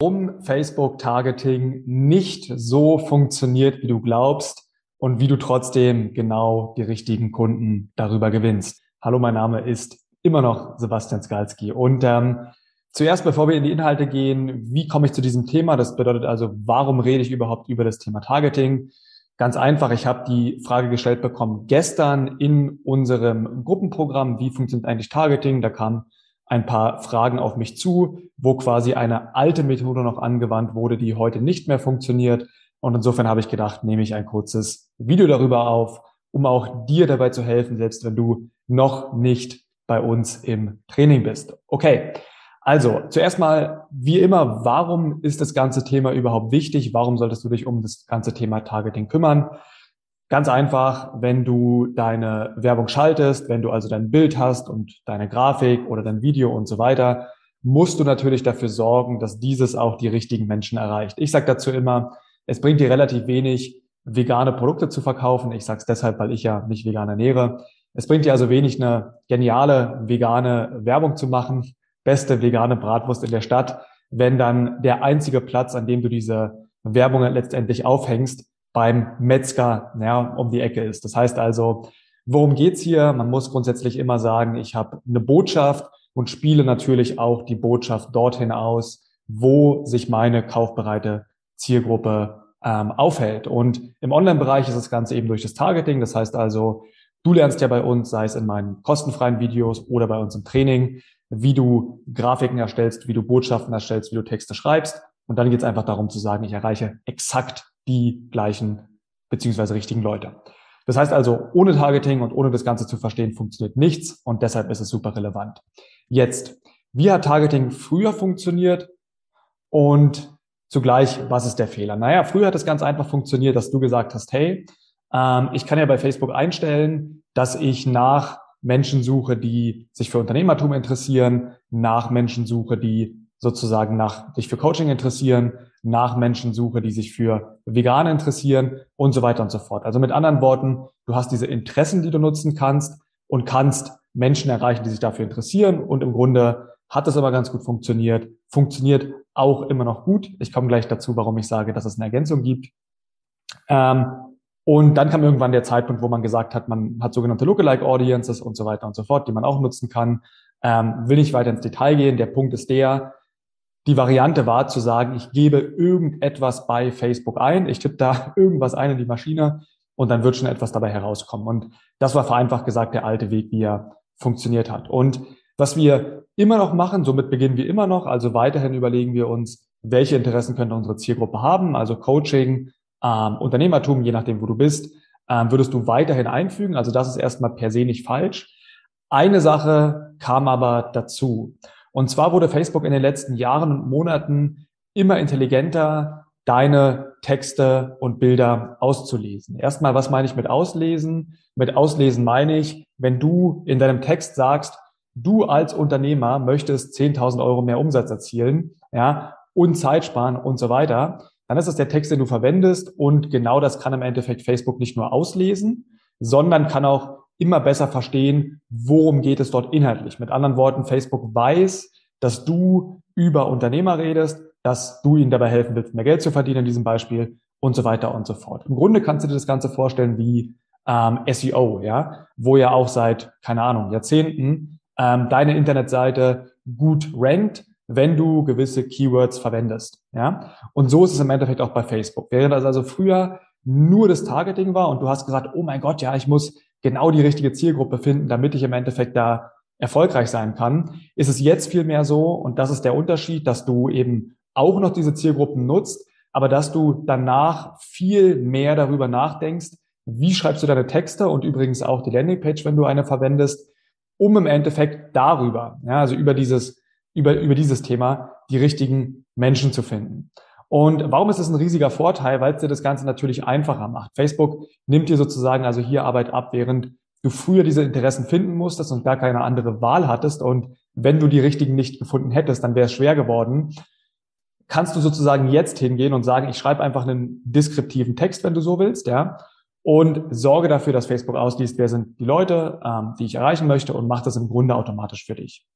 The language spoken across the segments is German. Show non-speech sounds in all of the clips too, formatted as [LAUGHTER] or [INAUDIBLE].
warum Facebook-Targeting nicht so funktioniert, wie du glaubst und wie du trotzdem genau die richtigen Kunden darüber gewinnst. Hallo, mein Name ist immer noch Sebastian Skalski. Und ähm, zuerst, bevor wir in die Inhalte gehen, wie komme ich zu diesem Thema? Das bedeutet also, warum rede ich überhaupt über das Thema Targeting? Ganz einfach, ich habe die Frage gestellt bekommen gestern in unserem Gruppenprogramm, wie funktioniert eigentlich Targeting? Da kam ein paar Fragen auf mich zu, wo quasi eine alte Methode noch angewandt wurde, die heute nicht mehr funktioniert. Und insofern habe ich gedacht, nehme ich ein kurzes Video darüber auf, um auch dir dabei zu helfen, selbst wenn du noch nicht bei uns im Training bist. Okay. Also, zuerst mal, wie immer, warum ist das ganze Thema überhaupt wichtig? Warum solltest du dich um das ganze Thema Targeting kümmern? Ganz einfach, wenn du deine Werbung schaltest, wenn du also dein Bild hast und deine Grafik oder dein Video und so weiter, musst du natürlich dafür sorgen, dass dieses auch die richtigen Menschen erreicht. Ich sage dazu immer, es bringt dir relativ wenig, vegane Produkte zu verkaufen. Ich sage es deshalb, weil ich ja mich vegan ernähre. Es bringt dir also wenig, eine geniale vegane Werbung zu machen, beste vegane Bratwurst in der Stadt, wenn dann der einzige Platz, an dem du diese Werbung letztendlich aufhängst, beim Metzger ja, um die Ecke ist. Das heißt also, worum geht's hier? Man muss grundsätzlich immer sagen, ich habe eine Botschaft und spiele natürlich auch die Botschaft dorthin aus, wo sich meine kaufbereite Zielgruppe ähm, aufhält. Und im Online-Bereich ist das Ganze eben durch das Targeting. Das heißt also, du lernst ja bei uns, sei es in meinen kostenfreien Videos oder bei uns im Training, wie du Grafiken erstellst, wie du Botschaften erstellst, wie du Texte schreibst. Und dann geht es einfach darum zu sagen, ich erreiche exakt die gleichen beziehungsweise richtigen Leute. Das heißt also, ohne Targeting und ohne das Ganze zu verstehen, funktioniert nichts und deshalb ist es super relevant. Jetzt, wie hat Targeting früher funktioniert und zugleich, was ist der Fehler? Naja, früher hat es ganz einfach funktioniert, dass du gesagt hast, hey, ähm, ich kann ja bei Facebook einstellen, dass ich nach Menschen suche, die sich für Unternehmertum interessieren, nach Menschen suche, die sozusagen nach sich für Coaching interessieren, nach Menschen suche, die sich für Veganer interessieren und so weiter und so fort. Also mit anderen Worten, du hast diese Interessen, die du nutzen kannst und kannst Menschen erreichen, die sich dafür interessieren. Und im Grunde hat das aber ganz gut funktioniert, funktioniert auch immer noch gut. Ich komme gleich dazu, warum ich sage, dass es eine Ergänzung gibt. Ähm, und dann kam irgendwann der Zeitpunkt, wo man gesagt hat, man hat sogenannte Lookalike Audiences und so weiter und so fort, die man auch nutzen kann. Ähm, will nicht weiter ins Detail gehen. Der Punkt ist der, die Variante war zu sagen, ich gebe irgendetwas bei Facebook ein, ich tippe da [LAUGHS] irgendwas ein in die Maschine und dann wird schon etwas dabei herauskommen. Und das war vereinfacht gesagt der alte Weg, wie er funktioniert hat. Und was wir immer noch machen, somit beginnen wir immer noch, also weiterhin überlegen wir uns, welche Interessen könnte unsere Zielgruppe haben, also Coaching, ähm, Unternehmertum, je nachdem, wo du bist, ähm, würdest du weiterhin einfügen. Also das ist erstmal per se nicht falsch. Eine Sache kam aber dazu. Und zwar wurde Facebook in den letzten Jahren und Monaten immer intelligenter, deine Texte und Bilder auszulesen. Erstmal, was meine ich mit auslesen? Mit auslesen meine ich, wenn du in deinem Text sagst, du als Unternehmer möchtest 10.000 Euro mehr Umsatz erzielen, ja, und Zeit sparen und so weiter, dann ist das der Text, den du verwendest und genau das kann im Endeffekt Facebook nicht nur auslesen, sondern kann auch immer besser verstehen, worum geht es dort inhaltlich. Mit anderen Worten, Facebook weiß, dass du über Unternehmer redest, dass du ihnen dabei helfen willst, mehr Geld zu verdienen in diesem Beispiel und so weiter und so fort. Im Grunde kannst du dir das Ganze vorstellen wie ähm, SEO, ja, wo ja auch seit, keine Ahnung, Jahrzehnten ähm, deine Internetseite gut rankt, wenn du gewisse Keywords verwendest, ja. Und so ist es im Endeffekt auch bei Facebook. Während das also früher nur das Targeting war und du hast gesagt, oh mein Gott, ja, ich muss genau die richtige Zielgruppe finden, damit ich im Endeffekt da erfolgreich sein kann, ist es jetzt vielmehr so, und das ist der Unterschied, dass du eben auch noch diese Zielgruppen nutzt, aber dass du danach viel mehr darüber nachdenkst, wie schreibst du deine Texte und übrigens auch die Landingpage, wenn du eine verwendest, um im Endeffekt darüber, ja, also über dieses, über, über dieses Thema die richtigen Menschen zu finden. Und warum ist das ein riesiger Vorteil? Weil es dir das Ganze natürlich einfacher macht. Facebook nimmt dir sozusagen also hier Arbeit ab, während du früher diese Interessen finden musstest und gar keine andere Wahl hattest. Und wenn du die richtigen nicht gefunden hättest, dann wäre es schwer geworden. Kannst du sozusagen jetzt hingehen und sagen, ich schreibe einfach einen deskriptiven Text, wenn du so willst, ja, und sorge dafür, dass Facebook ausliest, wer sind die Leute, ähm, die ich erreichen möchte und macht das im Grunde automatisch für dich.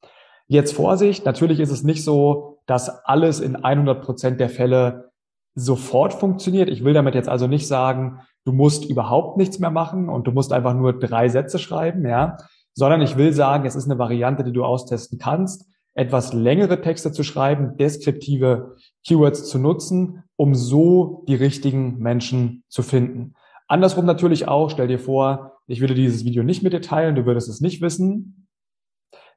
Jetzt Vorsicht, natürlich ist es nicht so, dass alles in 100 Prozent der Fälle sofort funktioniert. Ich will damit jetzt also nicht sagen, du musst überhaupt nichts mehr machen und du musst einfach nur drei Sätze schreiben, ja, sondern ich will sagen, es ist eine Variante, die du austesten kannst, etwas längere Texte zu schreiben, deskriptive Keywords zu nutzen, um so die richtigen Menschen zu finden. Andersrum natürlich auch, stell dir vor, ich würde dieses Video nicht mit dir teilen, du würdest es nicht wissen,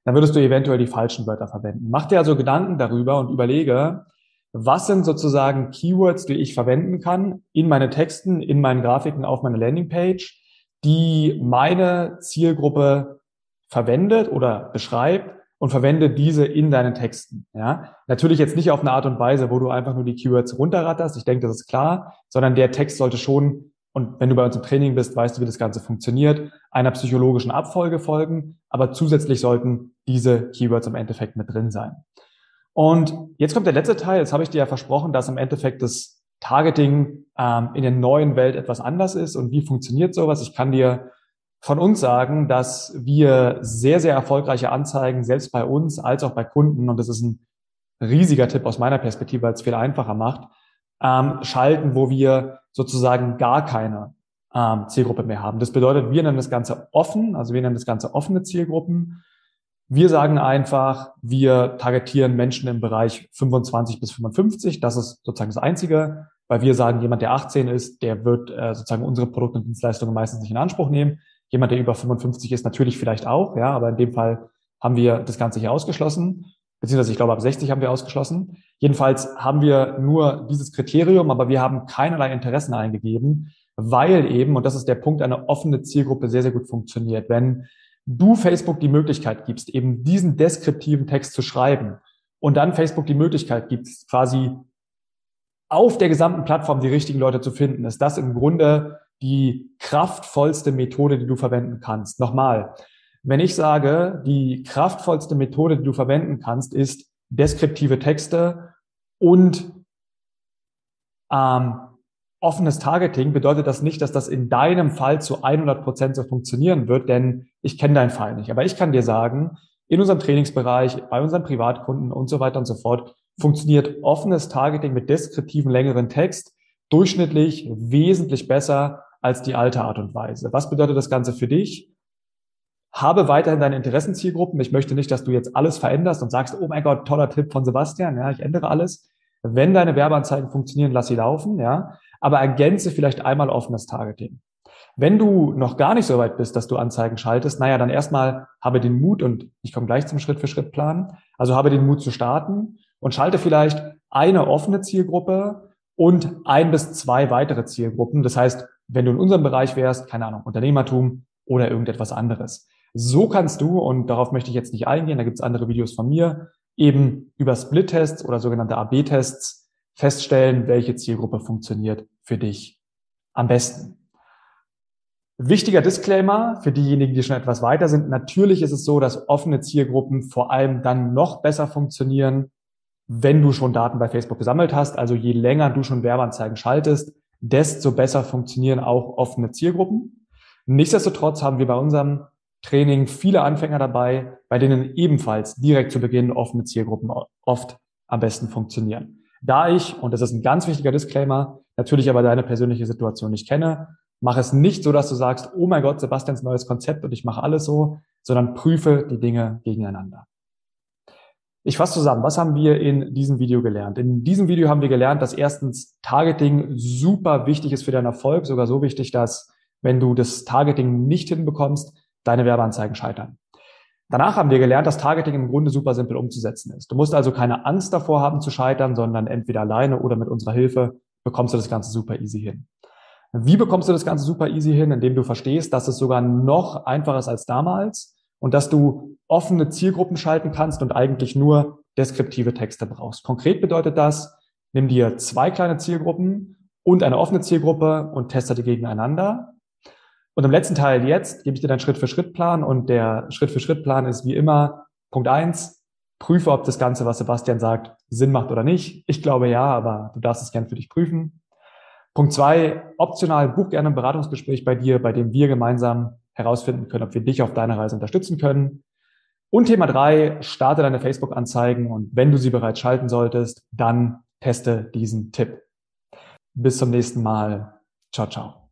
dann würdest du eventuell die falschen Wörter verwenden. Mach dir also Gedanken darüber und überlege, was sind sozusagen Keywords, die ich verwenden kann in meine Texten, in meinen Grafiken auf meiner Landingpage, die meine Zielgruppe verwendet oder beschreibt und verwende diese in deinen Texten. Ja, natürlich jetzt nicht auf eine Art und Weise, wo du einfach nur die Keywords runterratterst. Ich denke, das ist klar, sondern der Text sollte schon und wenn du bei uns im Training bist, weißt du, wie das Ganze funktioniert, einer psychologischen Abfolge folgen, aber zusätzlich sollten diese Keywords im Endeffekt mit drin sein. Und jetzt kommt der letzte Teil. Jetzt habe ich dir ja versprochen, dass im Endeffekt das Targeting ähm, in der neuen Welt etwas anders ist. Und wie funktioniert sowas? Ich kann dir von uns sagen, dass wir sehr, sehr erfolgreiche Anzeigen selbst bei uns als auch bei Kunden, und das ist ein riesiger Tipp aus meiner Perspektive, weil es viel einfacher macht, ähm, schalten, wo wir sozusagen gar keine ähm, Zielgruppe mehr haben. Das bedeutet, wir nennen das Ganze offen, also wir nennen das Ganze offene Zielgruppen. Wir sagen einfach, wir targetieren Menschen im Bereich 25 bis 55. Das ist sozusagen das Einzige, weil wir sagen, jemand, der 18 ist, der wird äh, sozusagen unsere Produkte und Dienstleistungen meistens nicht in Anspruch nehmen. Jemand, der über 55 ist, natürlich vielleicht auch, ja, aber in dem Fall haben wir das Ganze hier ausgeschlossen, beziehungsweise ich glaube, ab 60 haben wir ausgeschlossen. Jedenfalls haben wir nur dieses Kriterium, aber wir haben keinerlei Interessen eingegeben, weil eben, und das ist der Punkt, eine offene Zielgruppe sehr, sehr gut funktioniert. Wenn du Facebook die Möglichkeit gibst, eben diesen deskriptiven Text zu schreiben und dann Facebook die Möglichkeit gibst, quasi auf der gesamten Plattform die richtigen Leute zu finden, ist das im Grunde die kraftvollste Methode, die du verwenden kannst. Nochmal, wenn ich sage, die kraftvollste Methode, die du verwenden kannst, ist deskriptive Texte und ähm, offenes Targeting bedeutet das nicht, dass das in deinem Fall zu 100 Prozent so funktionieren wird, denn ich kenne deinen Fall nicht. Aber ich kann dir sagen, in unserem Trainingsbereich, bei unseren Privatkunden und so weiter und so fort, funktioniert offenes Targeting mit deskriptiven längeren Text durchschnittlich wesentlich besser als die alte Art und Weise. Was bedeutet das Ganze für dich? Habe weiterhin deine Interessenzielgruppen. Ich möchte nicht, dass du jetzt alles veränderst und sagst, oh mein Gott, toller Tipp von Sebastian, ja, ich ändere alles. Wenn deine Werbeanzeigen funktionieren, lass sie laufen, ja aber ergänze vielleicht einmal offenes Targeting. Wenn du noch gar nicht so weit bist, dass du Anzeigen schaltest, naja, dann erstmal habe den Mut und ich komme gleich zum Schritt-für-Schritt-Plan. Also habe den Mut zu starten und schalte vielleicht eine offene Zielgruppe und ein bis zwei weitere Zielgruppen. Das heißt, wenn du in unserem Bereich wärst, keine Ahnung, Unternehmertum oder irgendetwas anderes. So kannst du, und darauf möchte ich jetzt nicht eingehen, da gibt es andere Videos von mir, eben über Split-Tests oder sogenannte AB-Tests feststellen, welche Zielgruppe funktioniert für dich am besten. Wichtiger Disclaimer für diejenigen, die schon etwas weiter sind. Natürlich ist es so, dass offene Zielgruppen vor allem dann noch besser funktionieren, wenn du schon Daten bei Facebook gesammelt hast. Also je länger du schon Werbeanzeigen schaltest, desto besser funktionieren auch offene Zielgruppen. Nichtsdestotrotz haben wir bei unserem Training viele Anfänger dabei, bei denen ebenfalls direkt zu Beginn offene Zielgruppen oft am besten funktionieren. Da ich, und das ist ein ganz wichtiger Disclaimer, natürlich aber deine persönliche Situation nicht kenne, mach es nicht so, dass du sagst, oh mein Gott, Sebastians neues Konzept und ich mache alles so, sondern prüfe die Dinge gegeneinander. Ich fasse zusammen, was haben wir in diesem Video gelernt? In diesem Video haben wir gelernt, dass erstens Targeting super wichtig ist für deinen Erfolg, sogar so wichtig, dass wenn du das Targeting nicht hinbekommst, deine Werbeanzeigen scheitern. Danach haben wir gelernt, dass Targeting im Grunde super simpel umzusetzen ist. Du musst also keine Angst davor haben zu scheitern, sondern entweder alleine oder mit unserer Hilfe bekommst du das Ganze super easy hin. Wie bekommst du das Ganze super easy hin? Indem du verstehst, dass es sogar noch einfacher ist als damals und dass du offene Zielgruppen schalten kannst und eigentlich nur deskriptive Texte brauchst. Konkret bedeutet das, nimm dir zwei kleine Zielgruppen und eine offene Zielgruppe und teste die gegeneinander und im letzten Teil jetzt gebe ich dir deinen Schritt-für-Schritt-Plan und der Schritt-für-Schritt-Plan ist wie immer Punkt eins, prüfe, ob das Ganze, was Sebastian sagt, Sinn macht oder nicht. Ich glaube ja, aber du darfst es gern für dich prüfen. Punkt zwei, optional buch gerne ein Beratungsgespräch bei dir, bei dem wir gemeinsam herausfinden können, ob wir dich auf deiner Reise unterstützen können. Und Thema drei, starte deine Facebook-Anzeigen und wenn du sie bereits schalten solltest, dann teste diesen Tipp. Bis zum nächsten Mal. Ciao, ciao.